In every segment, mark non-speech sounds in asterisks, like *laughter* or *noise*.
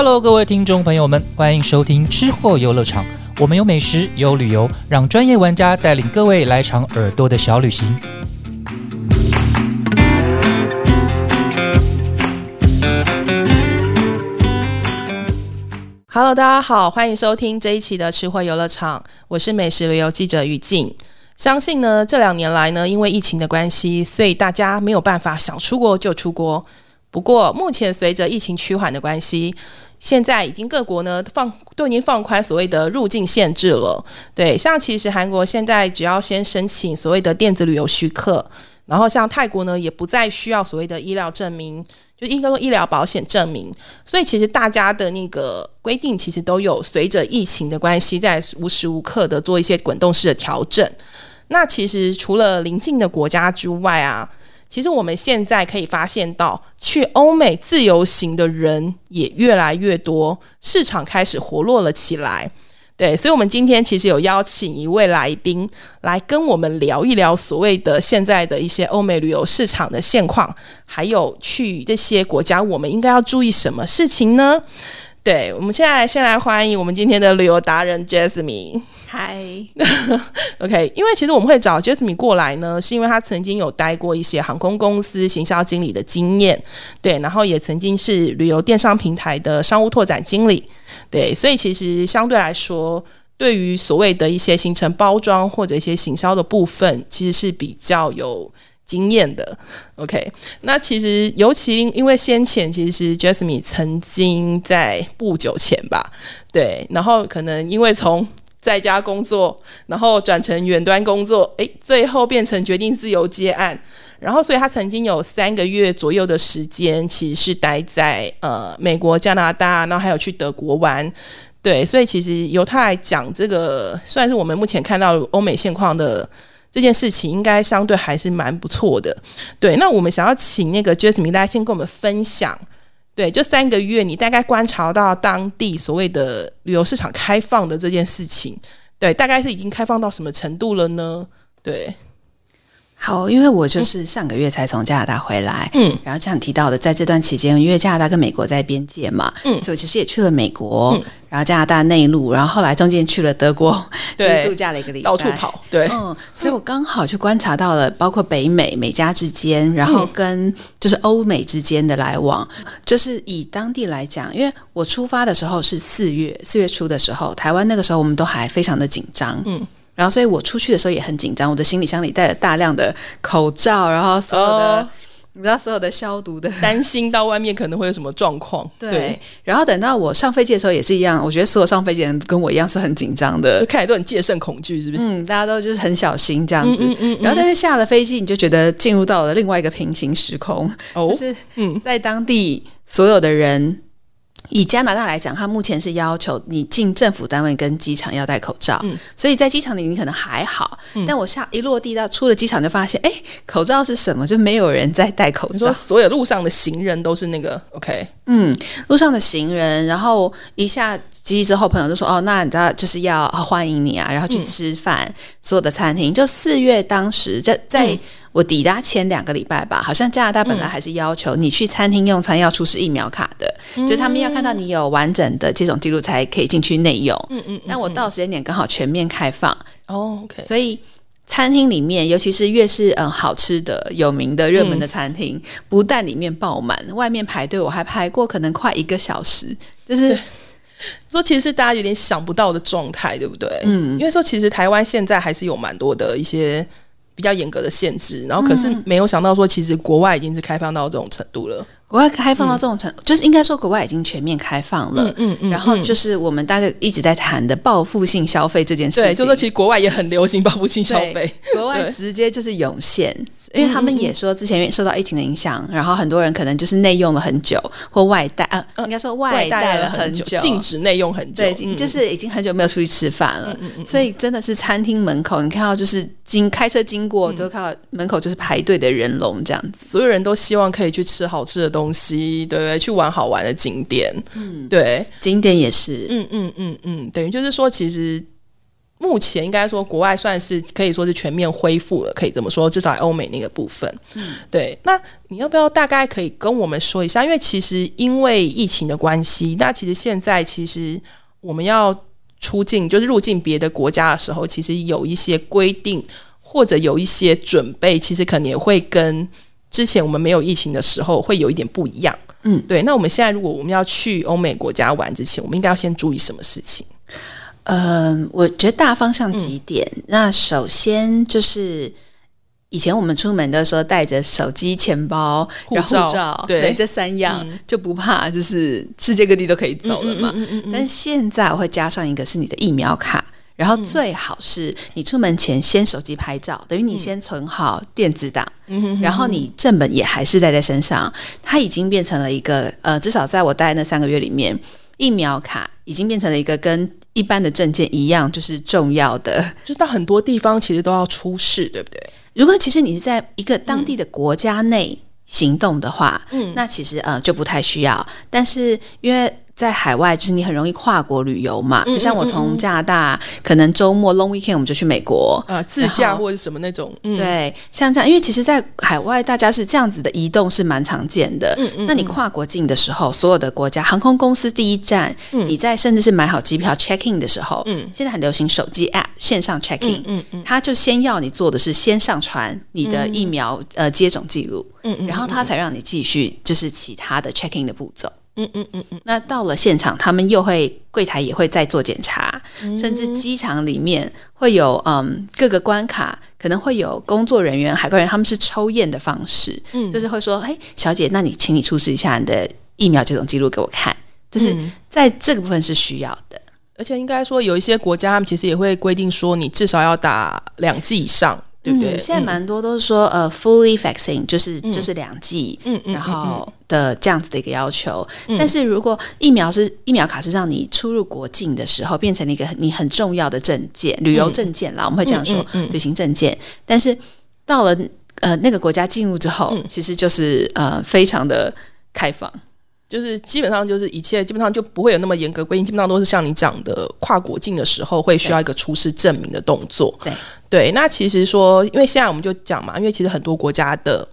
Hello，各位听众朋友们，欢迎收听吃货游乐场。我们有美食，有旅游，让专业玩家带领各位来场耳朵的小旅行。Hello，大家好，欢迎收听这一期的吃货游乐场，我是美食旅游记者于静。相信呢，这两年来呢，因为疫情的关系，所以大家没有办法想出国就出国。不过，目前随着疫情趋缓的关系，现在已经各国呢放都已经放宽所谓的入境限制了。对，像其实韩国现在只要先申请所谓的电子旅游许可，然后像泰国呢也不再需要所谓的医疗证明。就应该说医疗保险证明，所以其实大家的那个规定其实都有随着疫情的关系，在无时无刻的做一些滚动式的调整。那其实除了邻近的国家之外啊，其实我们现在可以发现到，去欧美自由行的人也越来越多，市场开始活络了起来。对，所以，我们今天其实有邀请一位来宾来跟我们聊一聊所谓的现在的一些欧美旅游市场的现况，还有去这些国家我们应该要注意什么事情呢？对，我们现在先来欢迎我们今天的旅游达人 Jasmine。嗨，*laughs* OK，因为其实我们会找 Jasmine 过来呢，是因为他曾经有待过一些航空公司行销经理的经验，对，然后也曾经是旅游电商平台的商务拓展经理。对，所以其实相对来说，对于所谓的一些行程包装或者一些行销的部分，其实是比较有经验的。OK，那其实尤其因为先前其实 Jasmine 曾经在不久前吧，对，然后可能因为从在家工作，然后转成远端工作，诶，最后变成决定自由接案。然后，所以他曾经有三个月左右的时间，其实是待在呃美国、加拿大，然后还有去德国玩。对，所以其实由他来讲，这个算是我们目前看到欧美现况的这件事情，应该相对还是蛮不错的。对，那我们想要请那个 Jasmine 大家先跟我们分享，对，就三个月，你大概观察到当地所谓的旅游市场开放的这件事情，对，大概是已经开放到什么程度了呢？对。好，因为我就是上个月才从加拿大回来，嗯，然后像提到的，在这段期间，因为加拿大跟美国在边界嘛，嗯，所以我其实也去了美国，然后加拿大内陆，然后后来中间去了德国，对，*laughs* 度假了一个礼拜，到处跑，对，嗯，所以我刚好去观察到了，包括北美美加之间，然后跟就是欧美之间的来往，就是以当地来讲，因为我出发的时候是四月四月初的时候，台湾那个时候我们都还非常的紧张，嗯。然后，所以我出去的时候也很紧张，我的行李箱里带了大量的口罩，然后所有的，你知道，所有的消毒的，*laughs* 担心到外面可能会有什么状况。对。然后等到我上飞机的时候也是一样，我觉得所有上飞机的人跟我一样是很紧张的，看起来都很戒慎恐惧，是不是？嗯，大家都就是很小心这样子。嗯嗯。然后，但是下了飞机，你就觉得进入到了另外一个平行时空，就是嗯，在当地所有的人。以加拿大来讲，它目前是要求你进政府单位跟机场要戴口罩，所以在机场里你可能还好，但我下一落地到出了机场就发现，哎，口罩是什么？就没有人在戴口罩，所有路上的行人都是那个 OK，嗯，路上的行人，然后一下机之后，朋友就说，哦，那你知道就是要欢迎你啊，然后去吃饭，所有的餐厅，就四月当时在在。我抵达前两个礼拜吧，好像加拿大本来还是要求你去餐厅用餐要出示疫苗卡的，就他们要看到你有完整的接种记录才可以进去内用。嗯嗯。那我到时间点刚好全面开放哦，OK。所以餐厅里面，尤其是越是嗯好吃的、有名的、热门的餐厅，不但里面爆满，外面排队我还排过可能快一个小时，就是说其实是大家有点想不到的状态，对不对？嗯。因为说其实台湾现在还是有蛮多的一些。比较严格的限制，然后可是没有想到说，其实国外已经是开放到这种程度了。国外开放到这种程度，就是应该说国外已经全面开放了。嗯嗯。然后就是我们大家一直在谈的报复性消费这件事情。对，就说其实国外也很流行报复性消费，*laughs* 国外直接就是涌现，因为他们也说之前因为受到疫情的影响，然后很多人可能就是内用了很久或外带啊，应该说外带了很久，禁止内用很久，对，就是已经很久没有出去吃饭了。所以真的是餐厅门口，你看到就是经开车经过，都看到门口就是排队的人龙这样子，所有人都希望可以去吃好吃的东西。东西对不对？去玩好玩的景点，嗯，对，景点也是，嗯嗯嗯嗯，等于就是说，其实目前应该说国外算是可以说是全面恢复了，可以这么说，至少欧美那个部分。嗯，对。那你要不要大概可以跟我们说一下？因为其实因为疫情的关系，那其实现在其实我们要出境，就是入境别的国家的时候，其实有一些规定或者有一些准备，其实可能也会跟之前我们没有疫情的时候会有一点不一样。嗯，对。那我们现在如果我们要去欧美国家玩之前，我们应该要先注意什么事情？嗯，我觉得大方向几点。那首先就是以前我们出门的时候带着手机、钱包、护照，对这三样就不怕，就是世界各地都可以走了嘛。但是现在我会加上一个是你的疫苗卡，然后最好是你出门前先手机拍照，等于你先存好电子档，然后你正本也还是带在身上。它已经变成了一个呃，至少在我待那三个月里面，疫苗卡已经变成了一个跟一般的证件一样，就是重要的，*laughs* 就是到很多地方其实都要出示，对不对？如果其实你是在一个当地的国家内行动的话，嗯，那其实呃就不太需要。但是因为在海外，就是你很容易跨国旅游嘛。就像我从加拿大，可能周末 long weekend 我们就去美国啊，自驾或者什么那种。对，像这样，因为其实，在海外大家是这样子的移动是蛮常见的。嗯嗯。那你跨国境的时候，所有的国家航空公司第一站，你在甚至是买好机票 check in 的时候，嗯，现在很流行手机 app 线上 check in，嗯嗯，他就先要你做的是先上传你的疫苗呃接种记录，嗯嗯，然后他才让你继续就是其他的 check in 的步骤。嗯嗯嗯嗯，那到了现场，他们又会柜台也会再做检查，甚至机场里面会有嗯各个关卡可能会有工作人员、海关人，他们是抽验的方式，嗯，就是会说，哎，小姐，那你请你出示一下你的疫苗接种记录给我看，就是在这个部分是需要的，而且应该说有一些国家他们其实也会规定说，你至少要打两剂以上。对不对？现在蛮多都是说，呃，fully vaccine 就是就是两剂，嗯嗯，然后的这样子的一个要求。但是如果疫苗是疫苗卡是让你出入国境的时候变成了一个你很重要的证件，旅游证件啦，我们会这样说，旅行证件。但是到了呃那个国家进入之后，其实就是呃非常的开放。就是基本上就是一切基本上就不会有那么严格规定，基本上都是像你讲的跨国境的时候会需要一个出示证明的动作。对对，那其实说，因为现在我们就讲嘛，因为其实很多国家的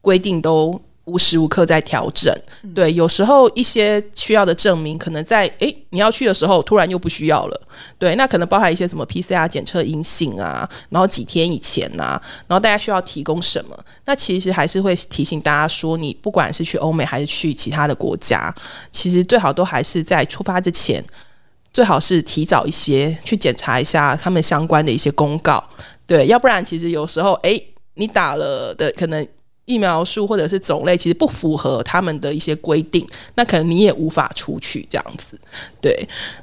规定都。无时无刻在调整，对，有时候一些需要的证明，可能在诶你要去的时候，突然又不需要了，对，那可能包含一些什么 PCR 检测阴性啊，然后几天以前呐，然后大家需要提供什么？那其实还是会提醒大家说，你不管是去欧美还是去其他的国家，其实最好都还是在出发之前，最好是提早一些去检查一下他们相关的一些公告，对，要不然其实有时候诶你打了的可能。疫苗数或者是种类其实不符合他们的一些规定，那可能你也无法出去这样子。对，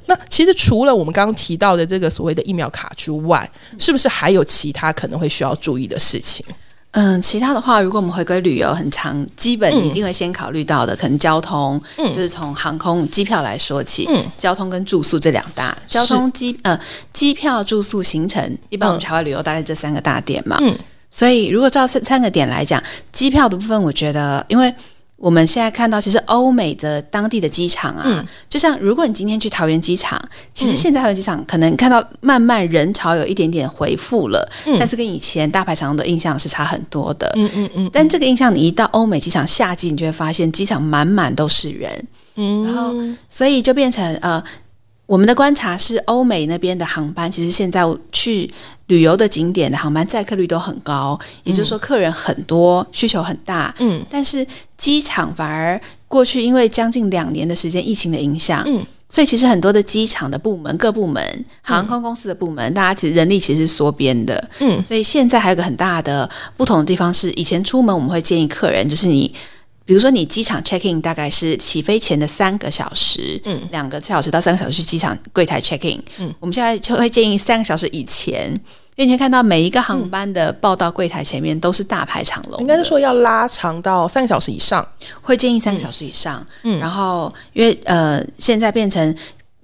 那其实除了我们刚刚提到的这个所谓的疫苗卡之外，是不是还有其他可能会需要注意的事情？嗯，其他的话，如果我们回归旅游，很长，基本一定会先考虑到的，可能交通，就是从航空机票来说起，交通跟住宿这两大，交通机呃机票、住宿、行程，一般我们海外旅游大概这三个大点嘛。所以，如果照三三个点来讲，机票的部分，我觉得，因为我们现在看到，其实欧美的当地的机场啊，就像如果你今天去桃园机场，其实现在桃园机场可能看到慢慢人潮有一点点回复了，但是跟以前大排长龙的印象是差很多的。嗯嗯嗯。但这个印象，你一到欧美机场夏季，你就会发现机场满满都是人，嗯，然后所以就变成呃。我们的观察是，欧美那边的航班其实现在去旅游的景点的航班载客率都很高，也就是说客人很多，需求很大。嗯，但是机场反而过去因为将近两年的时间疫情的影响，嗯，所以其实很多的机场的部门、各部门、航空公司的部门，大家其实人力其实是缩编的。嗯，所以现在还有个很大的不同的地方是，以前出门我们会建议客人，就是你。比如说，你机场 check in 大概是起飞前的三个小时，嗯，两个小时到三个小时去机场柜台 check in。嗯，我们现在就会建议三个小时以前，因为你会看到每一个航班的报到柜台前面都是大排长龙。应该是说要拉长到三个小时以上，会建议三个小时以上。嗯，然后因为呃，现在变成。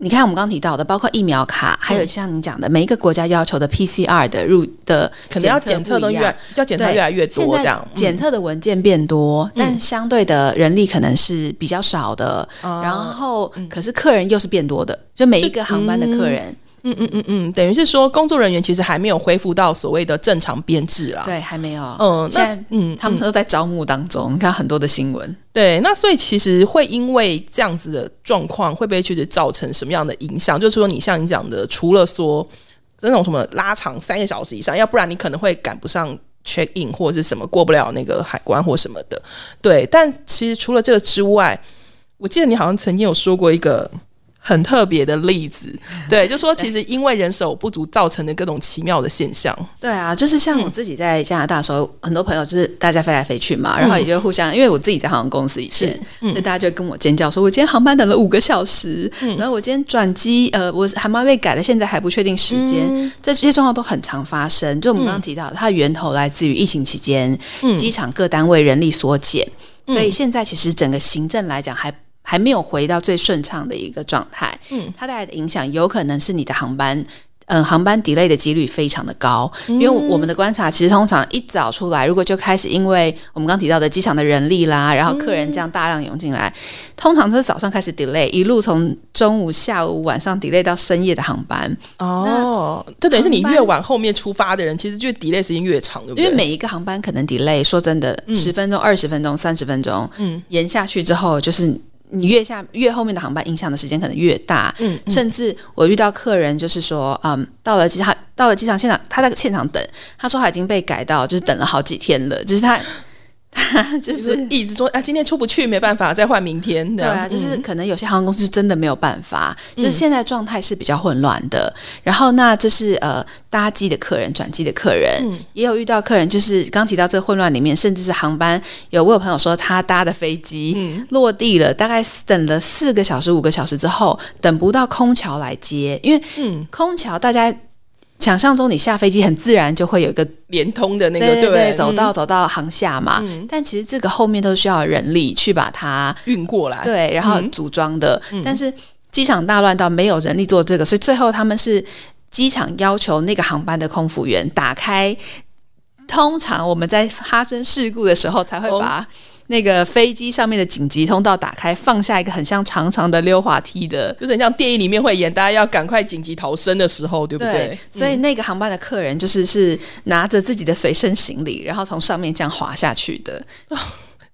你看，我们刚提到的，包括疫苗卡，还有像你讲的，每一个国家要求的 PCR 的入的，可能要检测都越要检测越来越多，这样检测的文件变多，但相对的人力可能是比较少的。然后，可是客人又是变多的，就每一个航班的客人，嗯嗯嗯嗯，等于是说工作人员其实还没有恢复到所谓的正常编制啦。对，还没有。嗯，现那在嗯，他们都在招募当中，你看很多的新闻。对，那所以其实会因为这样子的状况，会不会确实造成什么样的影响？就是说，你像你讲的，除了说那种什么拉长三个小时以上，要不然你可能会赶不上 check in 或者是什么过不了那个海关或什么的。对，但其实除了这个之外，我记得你好像曾经有说过一个。很特别的例子，*laughs* 对，就说其实因为人手不足造成的各种奇妙的现象，对啊，就是像我自己在加拿大的时候，很多朋友就是大家飞来飞去嘛，然后也就互相，因为我自己在航空公司以前，所以大家就跟我尖叫说，我今天航班等了五个小时，然后我今天转机，呃，我航班被改了，现在还不确定时间，这些状况都很常发生。就我们刚刚提到，它的源头来自于疫情期间，机场各单位人力缩减，所以现在其实整个行政来讲还。还没有回到最顺畅的一个状态，嗯，它带来的影响有可能是你的航班，嗯，航班 delay 的几率非常的高，因为我们的观察，其实通常一早出来，如果就开始，因为我们刚提到的机场的人力啦，然后客人这样大量涌进来，通常都是早上开始 delay，一路从中午、下午、晚上 delay 到深夜的航班。哦，这等于是你越往后面出发的人，其实就 delay 时间越长，对不对？因为每一个航班可能 delay，说真的，十分钟、二十分钟、三十分钟，嗯，延下去之后就是。你越下越后面的航班，影响的时间可能越大。嗯，甚至我遇到客人就是说，嗯，到了机场，到了机场现场，他在现场等，他说他已经被改到，就是等了好几天了，就是他。*laughs* 就是一直说啊，今天出不去，没办法，再换明天。对啊，就是可能有些航空公司真的没有办法，就是现在状态是比较混乱的。然后，那这是呃搭机的客人、转机的客人，也有遇到客人，就是刚提到这个混乱里面，甚至是航班有我有朋友说，他搭的飞机落地了，大概等了四个小时、五个小时之后，等不到空桥来接，因为空桥大家。想象中，你下飞机很自然就会有一个连通的那个，对对，走到走到航下嘛。但其实这个后面都需要人力去把它运过来，对，然后组装的。但是机场大乱到没有人力做这个，所以最后他们是机场要求那个航班的空服员打开。通常我们在发生事故的时候才会把。那个飞机上面的紧急通道打开，放下一个很像长长的溜滑梯的，就是像电影里面会演，大家要赶快紧急逃生的时候，对不对？所以那个航班的客人就是是拿着自己的随身行李，然后从上面这样滑下去的，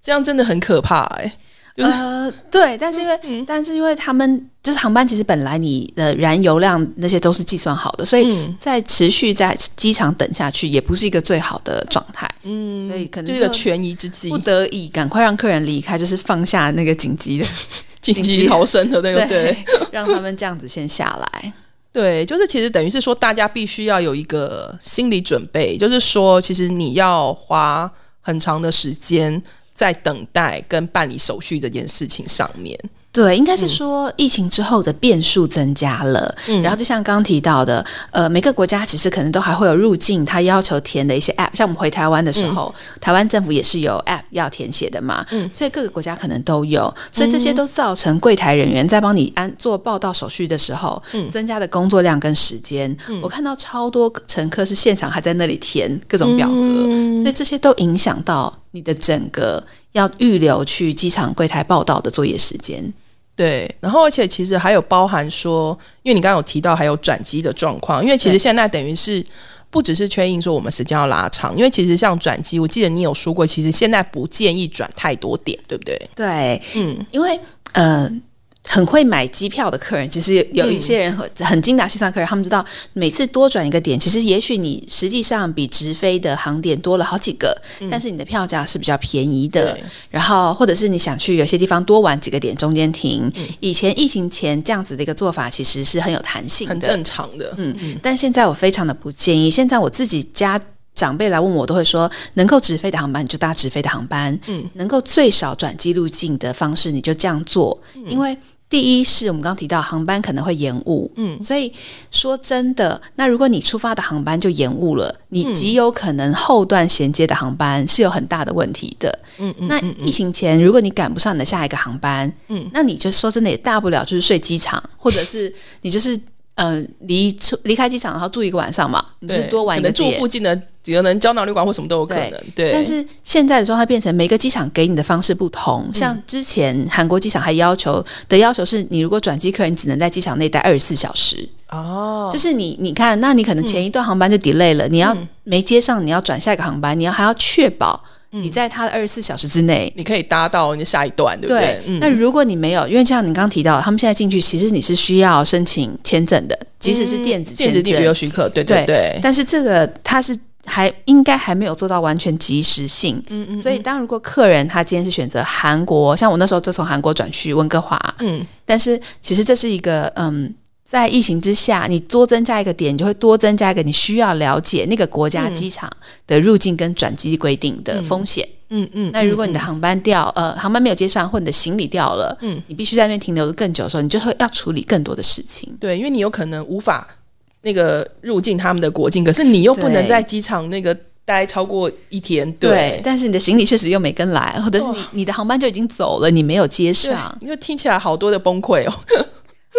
这样真的很可怕哎。呃，对，但是因为，但是因为他们就是航班，其实本来你的燃油量那些都是计算好的，所以在持续在机场等下去也不是一个最好的状态。嗯，所以可能这个权宜之计，不得已赶快让客人离开，就是放下那个紧急的 *laughs* 紧急逃生的那个，对，*laughs* 让他们这样子先下来。*laughs* 对，就是其实等于是说，大家必须要有一个心理准备，就是说，其实你要花很长的时间。在等待跟办理手续这件事情上面。对，应该是说疫情之后的变数增加了，然后就像刚刚提到的，呃，每个国家其实可能都还会有入境，他要求填的一些 App，像我们回台湾的时候，台湾政府也是有 App 要填写的嘛，嗯，所以各个国家可能都有，所以这些都造成柜台人员在帮你安做报到手续的时候，增加的工作量跟时间。我看到超多乘客是现场还在那里填各种表格，所以这些都影响到你的整个要预留去机场柜台报到的作业时间。对，然后而且其实还有包含说，因为你刚刚有提到还有转机的状况，因为其实现在等于是不只是确印说我们时间要拉长，因为其实像转机，我记得你有说过，其实现在不建议转太多点，对不对？对，嗯，因为呃。很会买机票的客人，其实有一些人很很精打细算客人，他们知道每次多转一个点，其实也许你实际上比直飞的航点多了好几个，但是你的票价是比较便宜的。然后或者是你想去有些地方多玩几个点，中间停。以前疫情前这样子的一个做法，其实是很有弹性的、很正常的。嗯嗯。但现在我非常的不建议。现在我自己家长辈来问我，都会说，能够直飞的航班你就搭直飞的航班，嗯，能够最少转机路径的方式你就这样做，因为。第一是我们刚刚提到航班可能会延误，嗯，所以说真的，那如果你出发的航班就延误了，你极有可能后段衔接的航班是有很大的问题的，嗯嗯。那疫情前，如果你赶不上你的下一个航班，嗯，那你就说真的也大不了就是睡机场，或者是 *laughs* 你就是呃离出离开机场然后住一个晚上嘛，你是多玩一个住附近的。可能胶囊旅馆或什么都有可能。对，但是现在的时候，它变成每个机场给你的方式不同，像之前韩国机场还要求的要求是，你如果转机客人只能在机场内待二十四小时。哦，就是你，你看，那你可能前一段航班就 delay 了，你要没接上，你要转下一个航班，你要还要确保你在它的二十四小时之内，你可以搭到你下一段，对不对？那如果你没有，因为像你刚刚提到，他们现在进去，其实你是需要申请签证的，即使是电子电子旅游许可，对对对。但是这个它是还应该还没有做到完全及时性，嗯嗯。所以当如果客人他今天是选择韩国，像我那时候就从韩国转去温哥华，嗯，但是其实这是一个嗯。在疫情之下，你多增加一个点，你就会多增加一个你需要了解那个国家机场的入境跟转机规定的风险。嗯嗯。那如果你的航班掉，呃，航班没有接上，或你的行李掉了，嗯，你必须在那边停留的更久的时候，你就会要处理更多的事情。对，因为你有可能无法那个入境他们的国境，可是你又不能在机场那个待超过一天。对。但是你的行李确实又没跟来，或者是你你的航班就已经走了，你没有接上，因为听起来好多的崩溃哦。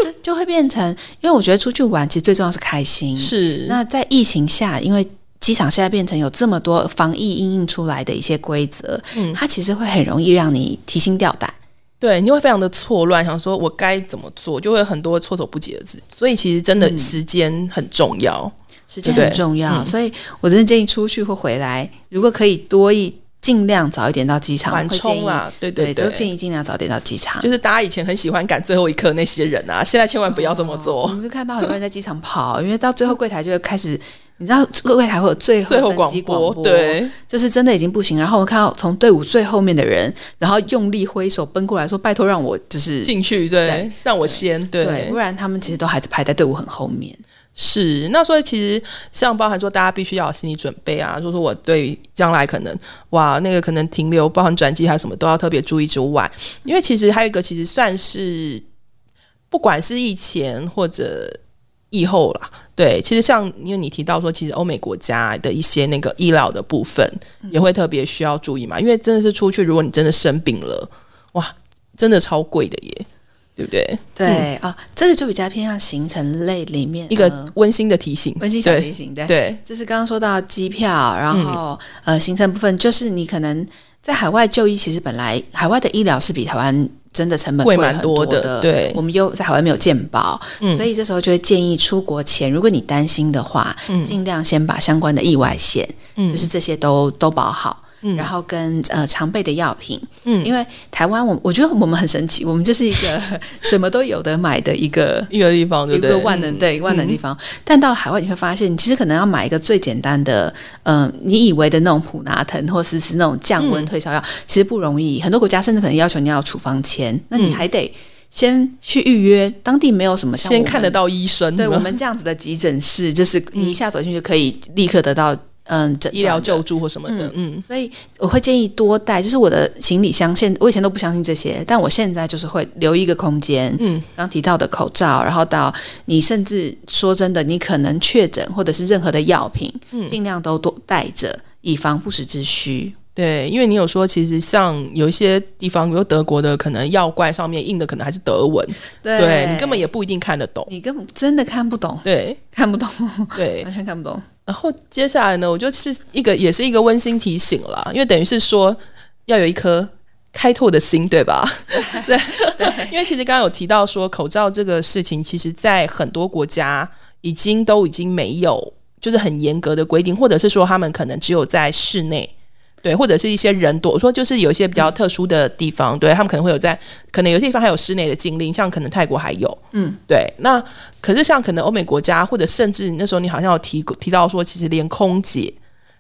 就就会变成，因为我觉得出去玩其实最重要是开心。是。那在疫情下，因为机场现在变成有这么多防疫印印出来的一些规则，嗯，它其实会很容易让你提心吊胆。对，你会非常的错乱，想说我该怎么做，就会很多措手不及的字。所以其实真的时间很重要，时间很重要。所以我真的建议出去或回来，如果可以多一。尽量早一点到机场，缓冲啊，对对对，都建议尽量早点到机场。就是大家以前很喜欢赶最后一刻那些人啊，现在千万不要这么做。我们就看到很多人在机场跑，因为到最后柜台就会开始，你知道柜台会有最后登机广播，对，就是真的已经不行。然后我看到从队伍最后面的人，然后用力挥手奔过来说：“拜托让我就是进去，对，让我先，对，不然他们其实都还是排在队伍很后面。”是，那所以其实像包含说，大家必须要有心理准备啊。就是说我对将来可能哇，那个可能停留，包含转机还有什么，都要特别注意之外，因为其实还有一个，其实算是不管是疫前或者疫后啦，对，其实像因为你提到说，其实欧美国家的一些那个医疗的部分也会特别需要注意嘛，因为真的是出去，如果你真的生病了，哇，真的超贵的耶。对不对？对啊，这个就比较偏向行程类里面一个温馨的提醒，温馨小提醒。对，对，就是刚刚说到机票，然后呃，行程部分，就是你可能在海外就医，其实本来海外的医疗是比台湾真的成本贵蛮多的。对，我们又在海外没有健保，所以这时候就会建议出国前，如果你担心的话，尽量先把相关的意外险，就是这些都都保好。然后跟呃常备的药品，嗯，因为台湾我我觉得我们很神奇，我们就是一个什么都有的买的一个 *laughs* 一个地方，一个万能对万能地方。但到海外你会发现，其实可能要买一个最简单的，嗯，你以为的那种普拿疼或是是那种降温退烧药，其实不容易。很多国家甚至可能要求你要处方签，那你还得先去预约，当地没有什么先看得到医生。对我们这样子的急诊室，就是你一下走进去就可以立刻得到。嗯，医疗救助或什么的，嗯，所以我会建议多带，就是我的行李箱。现我以前都不相信这些，但我现在就是会留一个空间。嗯，刚提到的口罩，然后到你甚至说真的，你可能确诊或者是任何的药品，嗯，尽量都多带着，以防不时之需。对，因为你有说，其实像有一些地方，比如德国的，可能药罐上面印的可能还是德文，对你根本也不一定看得懂，你根本真的看不懂，对，*laughs* 看不懂，对，*laughs* 完全看不懂。然后接下来呢，我就是一个也是一个温馨提醒了，因为等于是说要有一颗开拓的心，对吧？对 *laughs* 对，*laughs* 因为其实刚刚有提到说口罩这个事情，其实在很多国家已经都已经没有就是很严格的规定，或者是说他们可能只有在室内。对，或者是一些人多，我说就是有一些比较特殊的地方，对他们可能会有在，可能有些地方还有室内的禁令，像可能泰国还有，嗯，对。那可是像可能欧美国家，或者甚至那时候你好像有提提到说，其实连空姐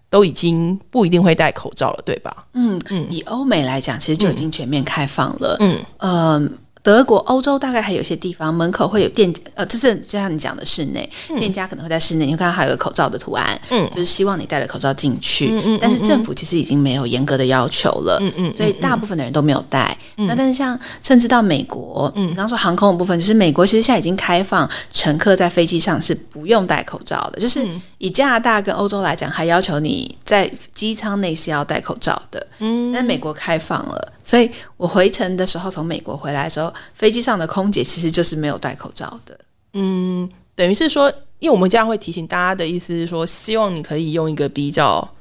都已经不一定会戴口罩了，对吧？嗯嗯，以欧美来讲，其实就已经全面开放了。嗯嗯。德国、欧洲大概还有些地方门口会有店，呃，这是就像你讲的室内店家可能会在室内，你会看到还有个口罩的图案，嗯，就是希望你戴着口罩进去。嗯嗯。但是政府其实已经没有严格的要求了，嗯嗯。所以大部分的人都没有戴。那但是像甚至到美国，嗯，刚刚说航空的部分，就是美国其实现在已经开放乘客在飞机上是不用戴口罩的，就是以加拿大跟欧洲来讲，还要求你在机舱内是要戴口罩的。嗯。但美国开放了。所以我回程的时候，从美国回来的时候，飞机上的空姐其实就是没有戴口罩的。嗯，等于是说，因为我们这样会提醒大家的意思是说，希望你可以用一个比较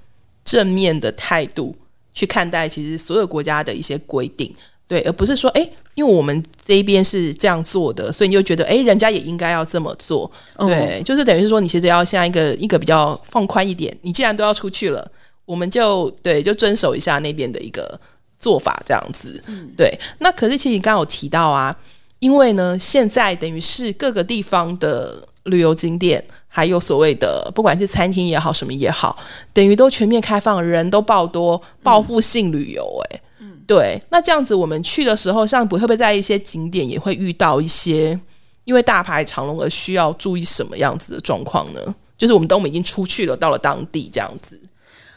正面的态度去看待其实所有国家的一些规定，对，而不是说，哎，因为我们这一边是这样做的，所以你就觉得，哎，人家也应该要这么做，对，就是等于是说，你其实要像一个一个比较放宽一点，你既然都要出去了，我们就对，就遵守一下那边的一个做法，这样子，对。那可是其实你刚刚有提到啊，因为呢，现在等于是各个地方的。旅游景点，还有所谓的不管是餐厅也好，什么也好，等于都全面开放，人都爆多，报复性旅游，哎，嗯，对。那这样子，我们去的时候，像不会不会在一些景点也会遇到一些因为大排长龙而需要注意什么样子的状况呢？就是我们等我们已经出去了，到了当地这样子，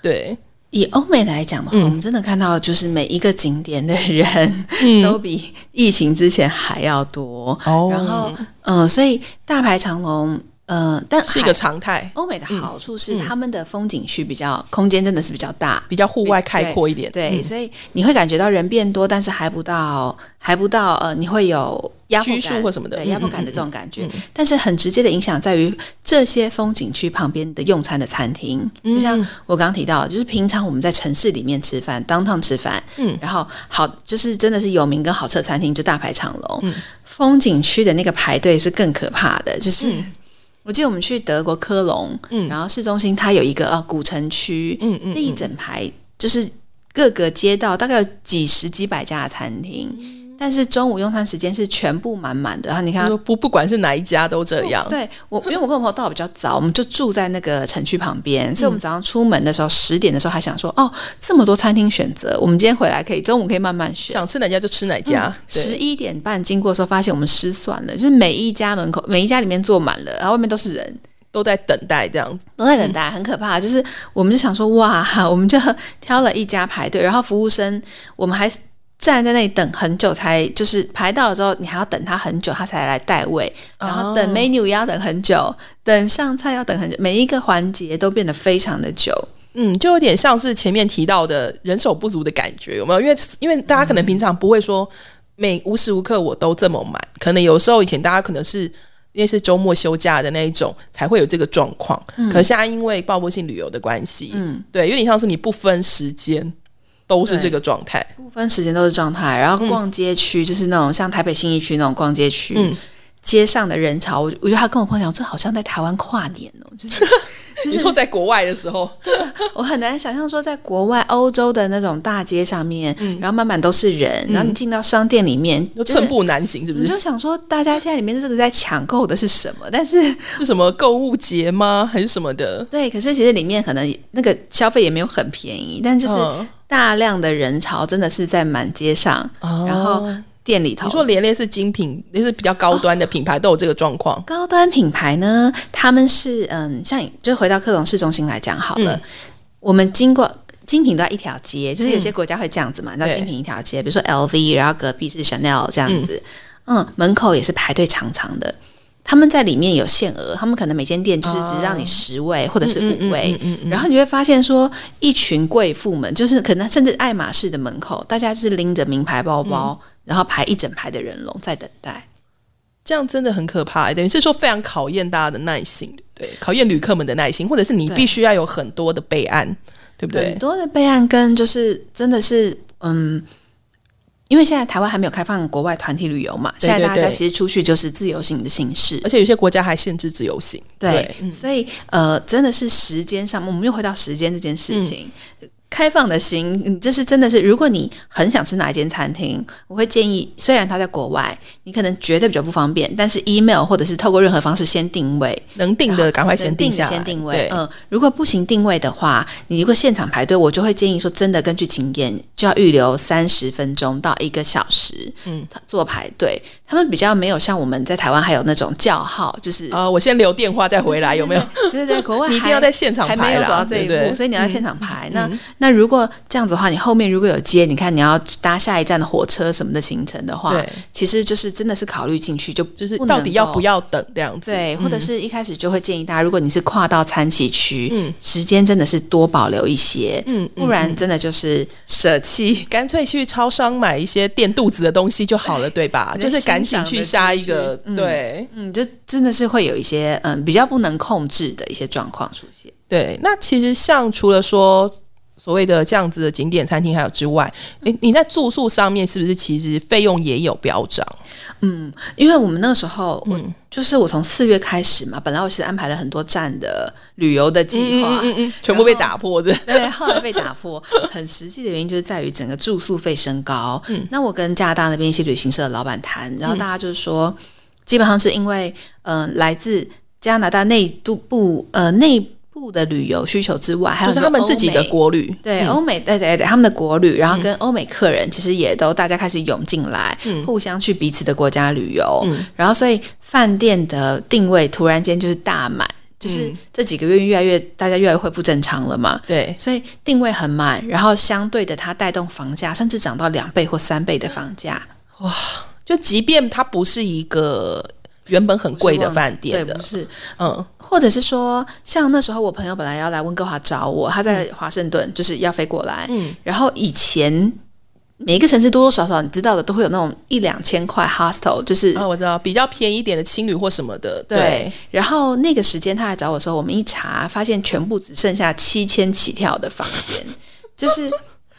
对。以欧美来讲的话，我们真的看到，就是每一个景点的人 *laughs* 都比疫情之前还要多。然后，嗯，所以大排长龙。嗯，但是一个常态。欧美的好处是他们的风景区比较空间真的是比较大，比较户外开阔一点。对，所以你会感觉到人变多，但是还不到还不到呃，你会有压迫感或什么的，对压迫感的这种感觉。但是很直接的影响在于这些风景区旁边的用餐的餐厅，就像我刚刚提到，就是平常我们在城市里面吃饭，当趟吃饭，嗯，然后好就是真的是有名跟好吃的餐厅就大排长龙，风景区的那个排队是更可怕的，就是。我记得我们去德国科隆，嗯，然后市中心它有一个呃古城区，嗯嗯，那一整排就是各个街道大概有几十几百家的餐厅。但是中午用餐时间是全部满满的，然后你看不不管是哪一家都这样。对我，因为我跟我朋友到的比较早，我们就住在那个城区旁边，所以我们早上出门的时候十点的时候还想说，哦，这么多餐厅选择，我们今天回来可以中午可以慢慢选，想吃哪家就吃哪家。十一点半经过的时候，发现我们失算了，就是每一家门口每一家里面坐满了，然后外面都是人，都在等待这样子，都在等待，很可怕。就是我们就想说，哇，我们就挑了一家排队，然后服务生我们还。站在那里等很久，才就是排到了之后，你还要等他很久，他才来带位，然后等 menu 也要等很久，等上菜要等很久，每一个环节都变得非常的久。嗯，就有点像是前面提到的人手不足的感觉，有没有？因为因为大家可能平常不会说每无时无刻我都这么满，可能有时候以前大家可能是因为是周末休假的那一种才会有这个状况，可现在因为报复性旅游的关系，嗯，对，有点像是你不分时间。都是这个状态，部分时间都是状态。然后逛街区就是那种像台北新一区那种逛街区，街上的人潮，我我觉得他跟我朋友讲，这好像在台湾跨年哦，就是。*laughs* 你说在国外的时候，对，*laughs* 我很难想象说在国外欧洲的那种大街上面，然后满满都是人，然后你进到商店里面，寸步难行，是不是？你就想说，大家现在里面这个在抢购的是什么？但是 *laughs* 是什么购物节吗？还是什么的？对，可是其实里面可能那个消费也没有很便宜，但就是大量的人潮真的是在满街上，然后。店里头，你说连连是精品，那是比较高端的品牌，都有这个状况。高端品牌呢，他们是嗯，像就回到克隆市中心来讲好了，我们经过精品都在一条街，就是有些国家会这样子嘛，你知道精品一条街，比如说 LV，然后隔壁是 Chanel 这样子，嗯，门口也是排队长长的。他们在里面有限额，他们可能每间店就是只让你十位或者是五位，然后你会发现说，一群贵妇们，就是可能甚至爱马仕的门口，大家就是拎着名牌包包，然后排一整排的人龙在等待，这样真的很可怕，等于是说非常考验大家的耐心，对，考验旅客们的耐心，或者是你必须要有很多的备案，对不对？很多的备案跟就是真的是嗯。因为现在台湾还没有开放国外团体旅游嘛，现在大家其实出去就是自由行的形式，而且有些国家还限制自由行。对，所以呃，真的是时间上，我们又回到时间这件事情。开放的心，就是真的是，如果你很想吃哪一间餐厅，我会建议，虽然他在国外，你可能觉得比较不方便，但是 email 或者是透过任何方式先定位，能定的赶快先定下，先定位。嗯，如果不行定位的话，你如果现场排队，我就会建议说，真的根据经验，就要预留三十分钟到一个小时，嗯，做排队。他们比较没有像我们在台湾还有那种叫号，就是呃，我先留电话再回来，有没有？对对，国外 *laughs* 你一定要在现场排，还没有走到这一步，所以你要现场排。那那如果这样子的话，你后面如果有接，你看你要搭下一站的火车什么的行程的话，对，其实就是真的是考虑进去，就就是到底要不要等这样子？对，或者嗯是一开始就会建议大家，如果你是跨到餐期区，嗯时间真的是多保留一些，嗯嗯不然真的就是舍弃。干脆去超商买一些垫肚子的东西就好了，对吧？*laughs* 就是赶紧去下一个对嗯，就真的是会有一些嗯比较不能控制的一些状况出现。对。那其实像除了说所谓的这样子的景点餐厅还有之外，诶，你在住宿上面是不是其实费用也有飙涨？嗯，因为我们那个时候，我嗯就是我从四月开始嘛，本来我是安排了很多站的旅游的计划，嗯嗯，全部被打破的。对，后来被打破。*laughs* 很实际的原因就是在于整个住宿费升高。嗯那我跟加拿大那边一些旅行社的老板谈，然后大家就是说，基本上是因为呃来自加拿大内都部呃内部的旅游需求之外，还有就是他们自己的国旅，对，嗯。欧美对对对，他们的国旅，然后跟欧美客人其实也都大家开始涌进来，嗯。互相去彼此的国家旅游，嗯。然后所以饭店的定位突然间就是大满，就是嗯。这几个月越来越大家越来越恢复正常了嘛，对，所以定位很满，然后相对的它带动房价甚至涨到两倍或三倍的房价，哇就即便它不是一个原本很贵的饭店的。对，不，是，嗯。或者是说像那时候我朋友本来要来温哥华找我，他在华盛顿就是要飞过来，嗯，然后以前每一个城市多多少少你知道的都会有那种一两千块 hostel，就是、啊，我知道比较便宜一点的青旅或什么的，对。然后那个时间他来找我的时候，我们一查发现全部只剩下七千起跳的房间，就是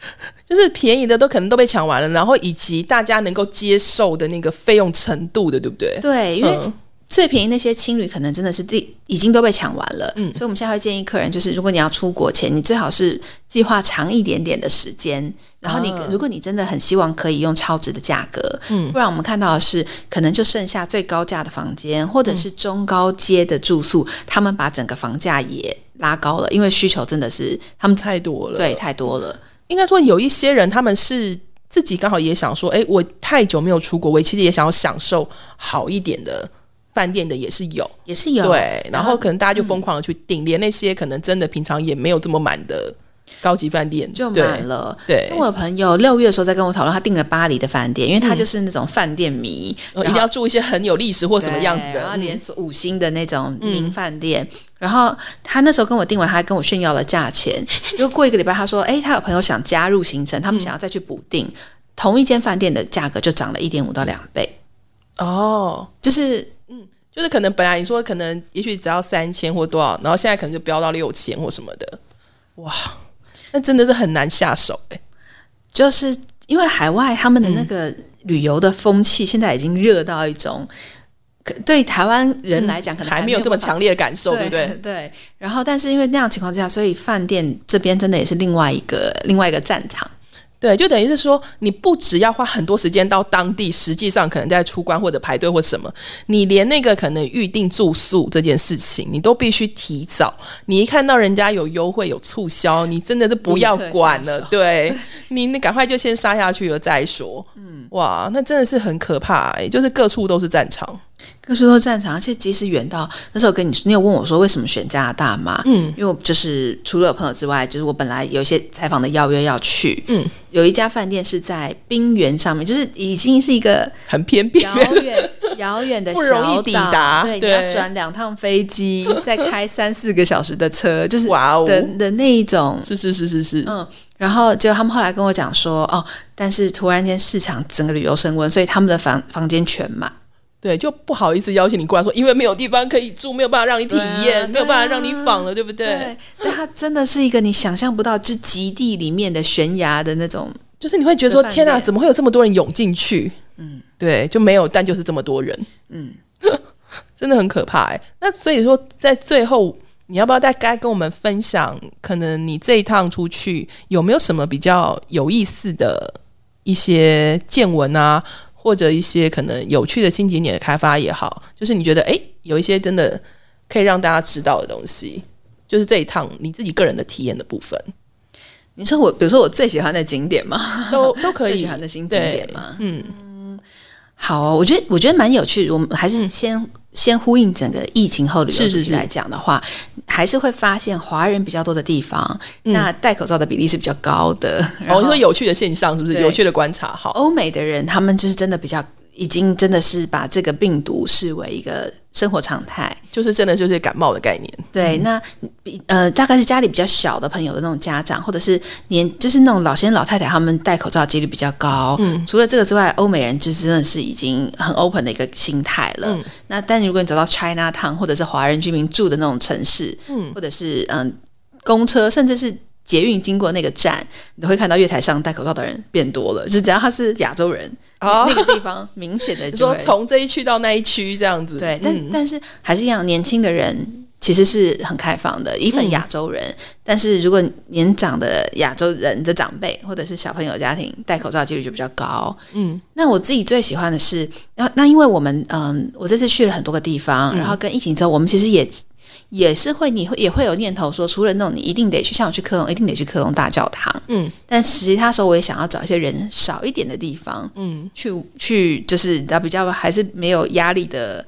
*laughs* 就是便宜的都可能都被抢完了，然后以及大家能够接受的那个费用程度的，对不对？对，因为嗯。最便宜那些青旅可能真的是第已经都被抢完了，嗯。所以我们现在会建议客人，就是如果你要出国前，你最好是计划长一点点的时间，然后你、啊如果你真的很希望可以用超值的价格，嗯。不然我们看到的是可能就剩下最高价的房间，或者是中高阶的住宿，他们把整个房价也拉高了，因为需求真的是他们太多了，对太多了，应该说有一些人他们是自己刚好也想说，哎，我太久没有出国，我其实也想要享受好一点的饭店的也是有，也是有。对，然后可能大家就疯狂的去订，连那些可能真的平常也没有这么满的高级饭店就对满了。对因为，我的朋友六月的时候在跟我讨论，他订了巴黎的饭店，因为他就是那种饭店迷，呃一定要住一些很有历史或什么样子的然后的，连锁五星的那种名饭店。然后他那时候跟我订完，他还跟我炫耀了价钱。就过一个礼拜，他说：“哎，他有朋友想加入行程，他们想要再去补订，同一间饭店的价格就涨了一点五到两倍，哦。就是嗯就是可能本来你说可能也许只要三千或多少，然后现在可能就飙到六千或什么的，哇，那真的是很难下手哎、就是因为海外他们的那个旅游的风气现在已经热到一种，可对台湾人来讲可能还没有这么强烈的感受，对不对？对，然后但是因为那样情况之下，所以饭店这边真的也是另外一个另外一个战场。对，就等于是说，你不只要花很多时间到当地，实际上可能在出关或者排队或什么，你连那个可能预定住宿这件事情，你都必须提早。你一看到人家有优惠有促销，你真的是不要管了对你，你赶快就先杀下去了再说。嗯，哇，那真的是很可怕哎、就是各处都是战场。各处都战场，而且即使远到那时候跟你，你有问我说为什么选加拿大吗？嗯，因为我就是除了朋友之外，就是我本来有一些采访的邀约要去，嗯，有一家饭店是在冰原上面，就是已经是一个很偏僻。遥远遥远的 *laughs* 不容易小抵岛达对，你要转两趟飞机，再开三四个小时的车，就是哇哦。的的那一种。是是是是是，嗯，然后结果他们后来跟我讲说，哦，但是突然间市场整个旅游升温，所以他们的房房间全满。对，就不好意思邀请你过来说，因为没有地方可以住，没有办法让你体验，没有办法让你访了，对不对？对，但它真的是一个你想象不到，就极地里面的悬崖的那种。就是你会觉得说，天哪，怎么会有这么多人涌进去？嗯，对，就没有，但就是这么多人，嗯，*laughs* 真的很可怕哎。那所以说，在最后，你要不要大概跟我们分享，可能你这一趟出去有没有什么比较有意思的一些见闻啊，或者一些可能有趣的新景点的开发也好，就是你觉得诶有一些真的可以让大家知道的东西，就是这一趟你自己个人的体验的部分，你说我，比如说我最喜欢的景点嘛？都都可以。最喜欢的新景点嘛？嗯好哦，我觉得我觉得蛮有趣的。我们还是先先呼应整个疫情后的游是来讲的话，还是会发现华人比较多的地方，嗯那戴口罩的比例是比较高的。然哦，你后说有趣的现象是不是？有趣的观察，好，欧美的人，他们就是真的比较。已经真的是把这个病毒视为一个生活常态，就是真的就是感冒的概念。对，那比呃，大概是家里比较小的朋友的那种家长，或者是年就是那种老先生老太太，他们戴口罩的几率比较高。嗯，除了这个之外，欧美人就真的是已经很 open 的一个心态了。嗯那但如果你走到 China Town 或者是华人居民住的那种城市，嗯或者是嗯、公车，甚至是捷运经过那个站，你都会看到月台上戴口罩的人变多了。就是只要他是亚洲人，哦那个地方明显的就 *laughs* 说从这一区到那一区这样子，对，但、嗯但是还是一样，年轻的人其实是很开放的，一份嗯亚洲人。但是如果年长的亚洲人的长辈或者是小朋友家庭戴口罩几率就比较高。嗯，那我自己最喜欢的是，那那因为我们嗯，我这次去了很多个地方，然后跟疫情之后，我们其实也。也是会，你会也会有念头说，除了那种你一定得去，像我去科隆，一定得去科隆大教堂。嗯，但其他时候我也想要找一些人少一点的地方，嗯，去去就是你知道比较还是没有压力的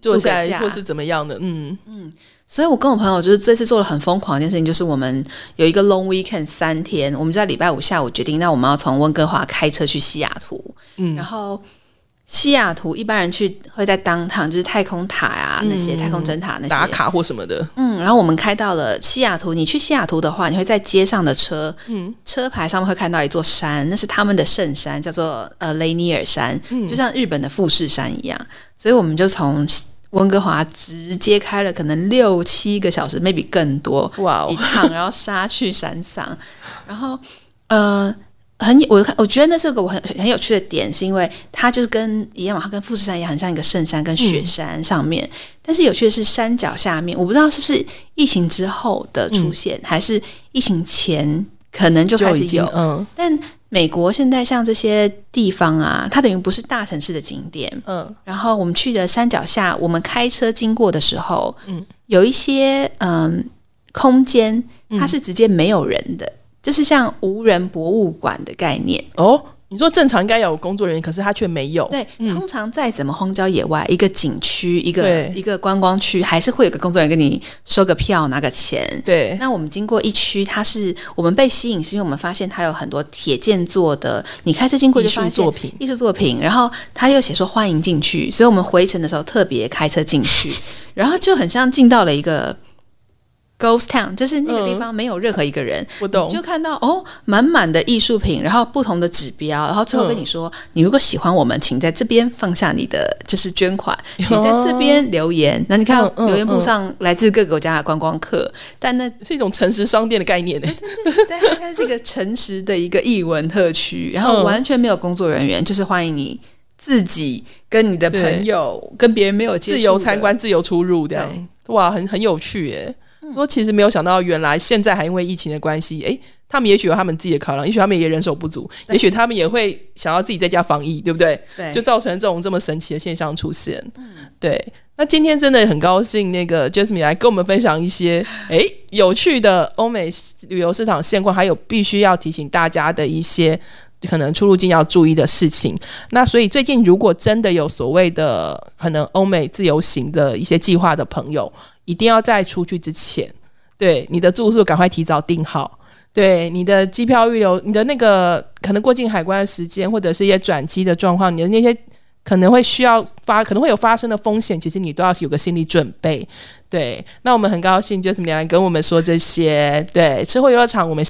坐下来或是怎么样的，嗯。嗯，所以我跟我朋友就是这次做了很疯狂一件事情，就是我们有一个 long weekend 三天，我们就在礼拜五下午决定，那我们要从温哥华开车去西雅图，嗯。然后西雅图一般人去会在当趟，就是太空塔啊那些、嗯太空针塔那些。打，卡或什么的，嗯，然后我们开到了西雅图，你去西雅图的话，你会在街上的车，嗯，车牌上面会看到一座山，那是他们的圣山，叫做呃雷尼尔山，嗯。就像日本的富士山一样，所以我们就从温哥华直接开了可能六七个小时，maybe 更多哇哦，一趟，然后杀去山上，然后呃。很，我看我觉得那是个我很很有趣的点，是因为它就是跟一样嘛，它跟富士山一样，很像一个圣山跟雪山上面。但是有趣的是，山脚下面，我不知道是不是疫情之后的出现，还是疫情前可能就开始有。嗯。但美国现在像这些地方啊，它等于不是大城市的景点，嗯。然后我们去的山脚下，我们开车经过的时候，嗯。有一些嗯空间，嗯。它是直接没有人的，就是像无人博物馆的概念。哦，你说正常应该有工作人员，可是他却没有，对，嗯。通常再怎么荒郊野外，一个景区，一个一个观光区，还是会有个工作人员跟你收个票，拿个钱。对，那我们经过一区，它是我们被吸引，是因为我们发现它有很多铁件做的，你开车经过艺术就发现作品，艺术作品，然后他又写说欢迎进去，所以我们回程的时候特别开车进去，*laughs* 然后就很像进到了一个 ghost town，就是那个地方没有任何一个人，我懂你，就看到哦满满的艺术品，然后不同的指标，然后最后跟你说，你如果喜欢我们，请在这边放下你的就是捐款，请在这边留言。那你看留言簿上来自各个国家的观光客，但那是一种诚实商店的概念呢。但它是一个诚实的一个艺文特区，然后嗯完全没有工作人员，就是欢迎你自己跟你的朋友跟别人没有接触自由参观、自由出入，这样哇，很很有趣耶。说其实没有想到，原来现在还因为疫情的关系，诶，他们也许有他们自己的考量，也许他们也人手不足，也许他们也会想要自己在家防疫，对不对？对，就造成这种这么神奇的现象出现。对，那今天真的很高兴，那个 Jasmine 来跟我们分享一些诶有趣的欧美旅游市场现况，还有必须要提醒大家的一些可能出入境要注意的事情。那所以最近如果真的有所谓的可能欧美自由行的一些计划的朋友，一定要在出去之前，对你的住宿赶快提早订好。对你的机票预留，你的那个可能过境海关的时间，或者是一些转机的状况，你的那些可能会需要发，可能会有发生的风险，其实你都要有个心理准备。对，那我们很高兴，就是你来跟我们说这些。对，吃货游乐场，我们。